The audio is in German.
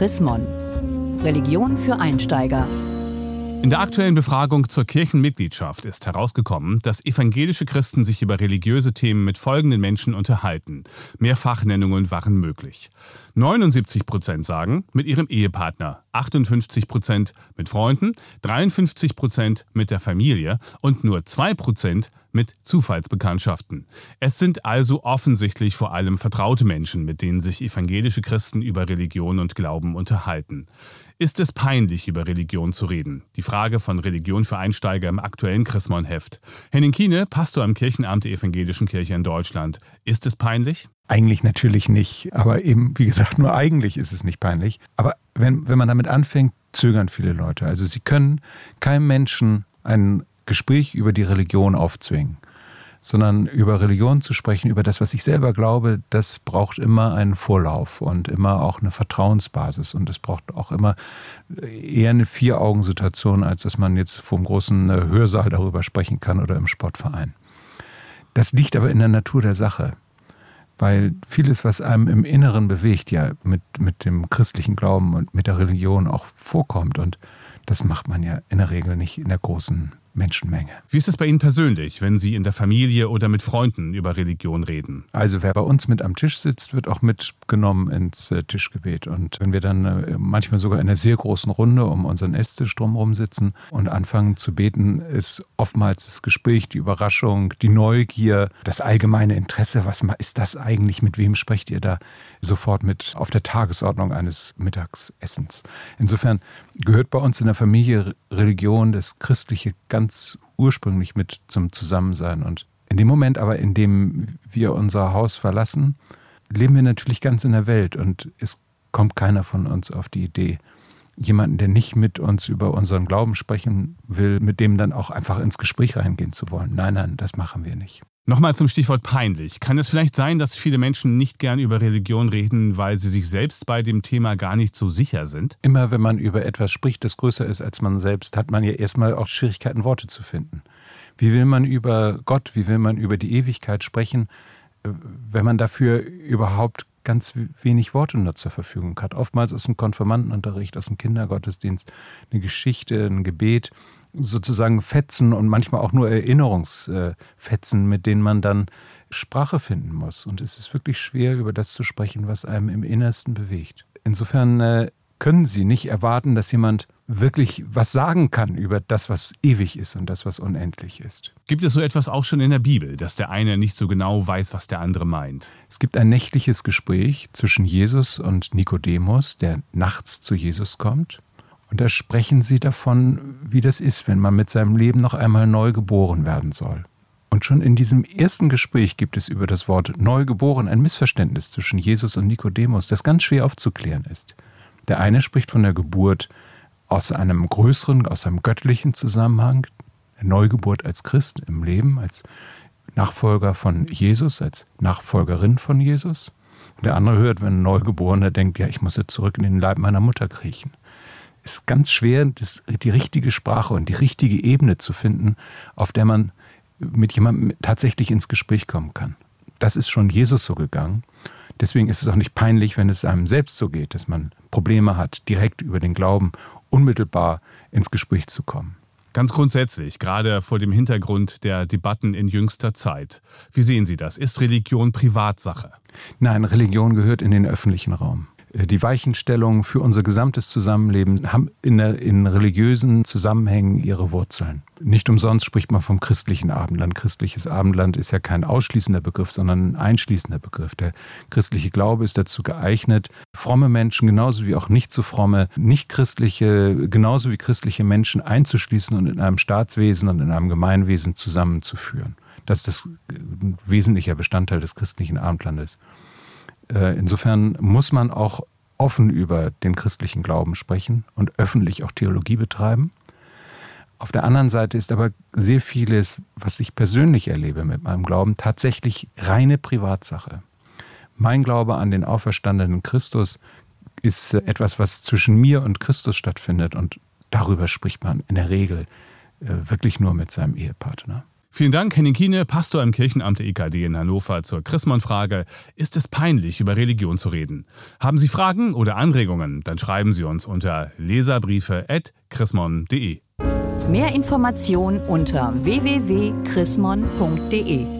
Chris. Religion für Einsteiger. In der aktuellen Befragung zur Kirchenmitgliedschaft ist herausgekommen, dass evangelische Christen sich über religiöse Themen mit folgenden Menschen unterhalten. Mehrfachnennungen waren möglich. 79 Prozent sagen mit ihrem Ehepartner, 58 Prozent mit Freunden, 53 Prozent mit der Familie und nur 2 Prozent mit Zufallsbekanntschaften. Es sind also offensichtlich vor allem vertraute Menschen, mit denen sich evangelische Christen über Religion und Glauben unterhalten. Ist es peinlich, über Religion zu reden? Die Frage von Religion für Einsteiger im aktuellen Chrismon-Heft. Henning Kiene, Pastor am Kirchenamt der Evangelischen Kirche in Deutschland. Ist es peinlich? Eigentlich natürlich nicht. Aber eben, wie gesagt, nur eigentlich ist es nicht peinlich. Aber wenn, wenn man damit anfängt, zögern viele Leute. Also sie können keinem Menschen ein Gespräch über die Religion aufzwingen sondern über Religion zu sprechen, über das, was ich selber glaube, das braucht immer einen Vorlauf und immer auch eine Vertrauensbasis. Und es braucht auch immer eher eine Vier-Augen-Situation, als dass man jetzt vom großen äh, Hörsaal darüber sprechen kann oder im Sportverein. Das liegt aber in der Natur der Sache, weil vieles, was einem im Inneren bewegt, ja mit, mit dem christlichen Glauben und mit der Religion auch vorkommt. Und das macht man ja in der Regel nicht in der großen Menschenmenge. Wie ist es bei Ihnen persönlich, wenn Sie in der Familie oder mit Freunden über Religion reden? Also wer bei uns mit am Tisch sitzt, wird auch mitgenommen ins äh, Tischgebet. Und wenn wir dann äh, manchmal sogar in einer sehr großen Runde um unseren Esstisch drumherum sitzen und anfangen zu beten, ist oftmals das Gespräch, die Überraschung, die Neugier, das allgemeine Interesse. Was ist das eigentlich? Mit wem sprecht ihr da? Sofort mit auf der Tagesordnung eines Mittagsessens. Insofern gehört bei uns in der Familie Religion, das Christliche ganz ganz ursprünglich mit zum Zusammensein. Und in dem Moment aber, in dem wir unser Haus verlassen, leben wir natürlich ganz in der Welt und es kommt keiner von uns auf die Idee, jemanden, der nicht mit uns über unseren Glauben sprechen will, mit dem dann auch einfach ins Gespräch reingehen zu wollen. Nein, nein, das machen wir nicht. Nochmal zum Stichwort peinlich. Kann es vielleicht sein, dass viele Menschen nicht gern über Religion reden, weil sie sich selbst bei dem Thema gar nicht so sicher sind? Immer wenn man über etwas spricht, das größer ist als man selbst, hat man ja erstmal auch Schwierigkeiten, Worte zu finden. Wie will man über Gott, wie will man über die Ewigkeit sprechen, wenn man dafür überhaupt ganz wenig Worte nur zur Verfügung hat? Oftmals aus dem Konfirmandenunterricht, aus dem Kindergottesdienst, eine Geschichte, ein Gebet sozusagen Fetzen und manchmal auch nur Erinnerungsfetzen, mit denen man dann Sprache finden muss. Und es ist wirklich schwer, über das zu sprechen, was einem im Innersten bewegt. Insofern äh, können Sie nicht erwarten, dass jemand wirklich was sagen kann über das, was ewig ist und das, was unendlich ist. Gibt es so etwas auch schon in der Bibel, dass der eine nicht so genau weiß, was der andere meint? Es gibt ein nächtliches Gespräch zwischen Jesus und Nikodemus, der nachts zu Jesus kommt. Und da sprechen sie davon, wie das ist, wenn man mit seinem Leben noch einmal neu geboren werden soll. Und schon in diesem ersten Gespräch gibt es über das Wort neugeboren ein Missverständnis zwischen Jesus und Nikodemus, das ganz schwer aufzuklären ist. Der eine spricht von der Geburt aus einem größeren, aus einem göttlichen Zusammenhang, der Neugeburt als Christ im Leben, als Nachfolger von Jesus, als Nachfolgerin von Jesus. Und der andere hört, wenn ein Neugeborener denkt, ja, ich muss jetzt zurück in den Leib meiner Mutter kriechen ist ganz schwer, das, die richtige Sprache und die richtige Ebene zu finden, auf der man mit jemandem tatsächlich ins Gespräch kommen kann. Das ist schon Jesus so gegangen. Deswegen ist es auch nicht peinlich, wenn es einem selbst so geht, dass man Probleme hat, direkt über den Glauben unmittelbar ins Gespräch zu kommen. Ganz grundsätzlich, gerade vor dem Hintergrund der Debatten in jüngster Zeit. Wie sehen Sie das? Ist Religion Privatsache? Nein, Religion gehört in den öffentlichen Raum. Äh, die Weichenstellungen für unser gesamtes Zusammenleben haben in, der, in religiösen Zusammenhängen ihre Wurzeln. Nicht umsonst spricht man vom christlichen Abendland. Christliches Abendland ist ja kein ausschließender Begriff, sondern ein einschließender Begriff. Der christliche Glaube ist dazu geeignet, fromme Menschen genauso wie auch nicht so fromme, nicht christliche, genauso wie christliche Menschen einzuschließen und in einem Staatswesen und in einem Gemeinwesen zusammenzuführen. Das ist das äh, wesentlicher Bestandteil des christlichen Abendlandes. Äh, insofern muss man auch offen über den christlichen Glauben sprechen und öffentlich auch Theologie betreiben. Auf der anderen Seite ist aber sehr vieles, was ich persönlich erlebe mit meinem Glauben, tatsächlich reine Privatsache. Mein Glaube an den auferstandenen Christus ist äh, etwas, was zwischen mir und Christus stattfindet und darüber spricht man in der Regel äh, wirklich nur mit seinem Ehepartner. Vielen Dank, Henning Kiene, Pastor im Kirchenamt der EKD in Hannover zur Chrismon-Frage. Ist es peinlich, über Religion zu reden? Haben Sie Fragen oder Anregungen? Dann schreiben Sie uns unter leserbriefe.chrismon.de. Mehr Informationen unter www.chrismon.de